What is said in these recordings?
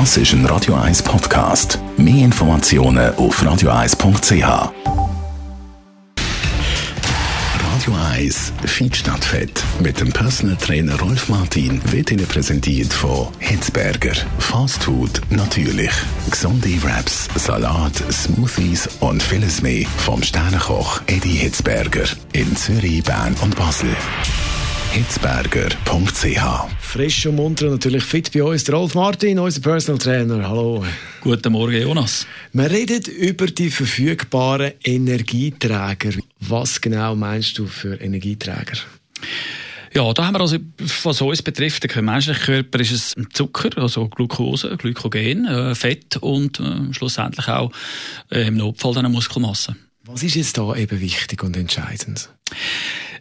Das ist ein Radio 1 Podcast. Mehr Informationen auf radio1.ch. Radio 1 Feed stattfett mit dem Personal Trainer Rolf Martin wird Ihnen präsentiert von Hitzberger. Fast Food natürlich. Gesunde Wraps, Salat, Smoothies und vieles mehr vom Sternenkoch Eddie Hitzberger in Zürich, Bern und Basel hitzberger.ch. Frisch und munter und natürlich fit bei uns, der Rolf Martin, unser Personal Trainer. Hallo. Guten Morgen, Jonas. Wir reden über die verfügbaren Energieträger. Was genau meinst du für Energieträger? Ja, da haben wir also, was uns betrifft, der menschliche Körper ist es Zucker, also Glucose, Glykogen, äh, Fett und äh, schlussendlich auch äh, im Notfall dann eine Muskelmasse. Was ist jetzt da eben wichtig und entscheidend?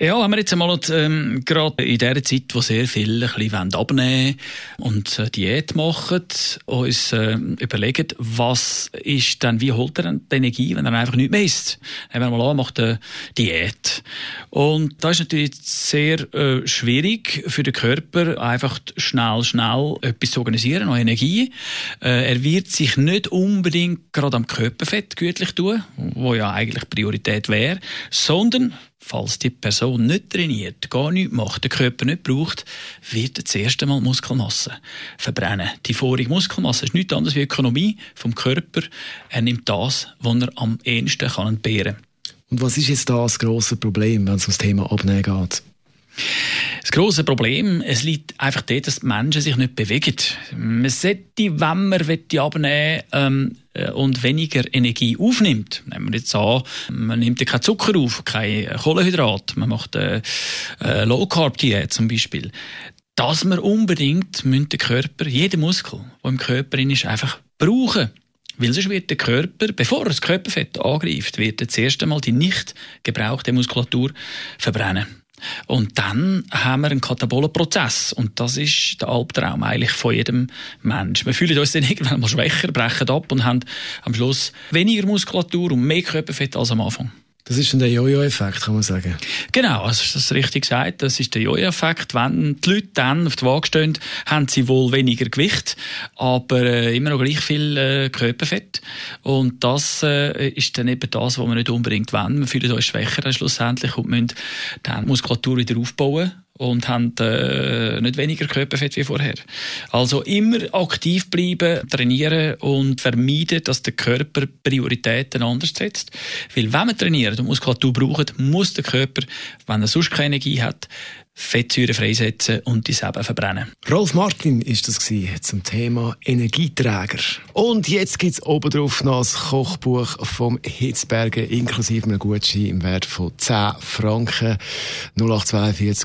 Ja, haben wir jetzt einmal ähm, gerade in der Zeit, wo sehr viele ein bisschen abnehmen und äh, Diät machen, uns äh, überlegen, was ist dann, wie holt er denn die Energie, wenn er einfach nicht mehr isst? Nehmen wir mal an, macht eine Diät. Und da ist natürlich sehr äh, schwierig für den Körper, einfach schnell, schnell etwas zu organisieren, noch Energie. Äh, er wird sich nicht unbedingt gerade am Körperfett gütlich tun, wo ja eigentlich Priorität wäre, sondern falls die Person nicht trainiert, gar nichts macht, den Körper nicht braucht, wird er zuerst einmal Muskelmasse verbrennen. Die vorige Muskelmasse ist nichts anderes wie Ökonomie vom Körper. Er nimmt das, was er am ehesten kann entbehren. Und was ist jetzt da das grosse Problem, wenn es um das Thema Abnehmen geht? Das große Problem, es liegt einfach dort, dass die Menschen sich nicht bewegen. Man sollte, wenn man abnehmen ähm, äh, und weniger Energie aufnimmt, nehmen wir jetzt an, man nimmt ja keinen Zucker auf, kein Kohlenhydrat, man macht eine, eine Low-Carb-Diät zum Beispiel, dass man unbedingt den Körper, jeden Muskel, der im Körper ist, einfach brauchen. Weil sonst wird der Körper, bevor er das Körperfett angreift, wird er zuerst einmal die nicht gebrauchte Muskulatur verbrennen. Und dann haben wir einen katabolen Prozess. Und das ist der Albtraum eigentlich von jedem Mensch. Wir fühlen uns dann irgendwann mal schwächer, brechen ab und haben am Schluss weniger Muskulatur und mehr Körperfett als am Anfang. Das ist dann der Jojo-Effekt, kann man sagen. Genau, also das ist richtig gesagt. Das ist der Jojo-Effekt. Wenn die Leute dann auf die Waage stehen, haben sie wohl weniger Gewicht, aber äh, immer noch gleich viel äh, Körperfett. Und das äh, ist dann eben das, was wir nicht unbedingt wollen. Wir fühlen uns schwächer schlussendlich und müssen dann Muskulatur wieder aufbauen und haben äh, nicht weniger Körperfett wie vorher. Also immer aktiv bleiben, trainieren und vermeiden, dass der Körper Prioritäten anders setzt. Weil wenn man trainiert und Muskulatur braucht, muss der Körper, wenn er sonst keine Energie hat, Fettsäuren freisetzen und die selber verbrennen. Rolf Martin ist das zum Thema Energieträger. Und jetzt gibt es obendrauf noch das Kochbuch vom Hitzberger inklusive einem Gutschein im Wert von 10 Franken 0842.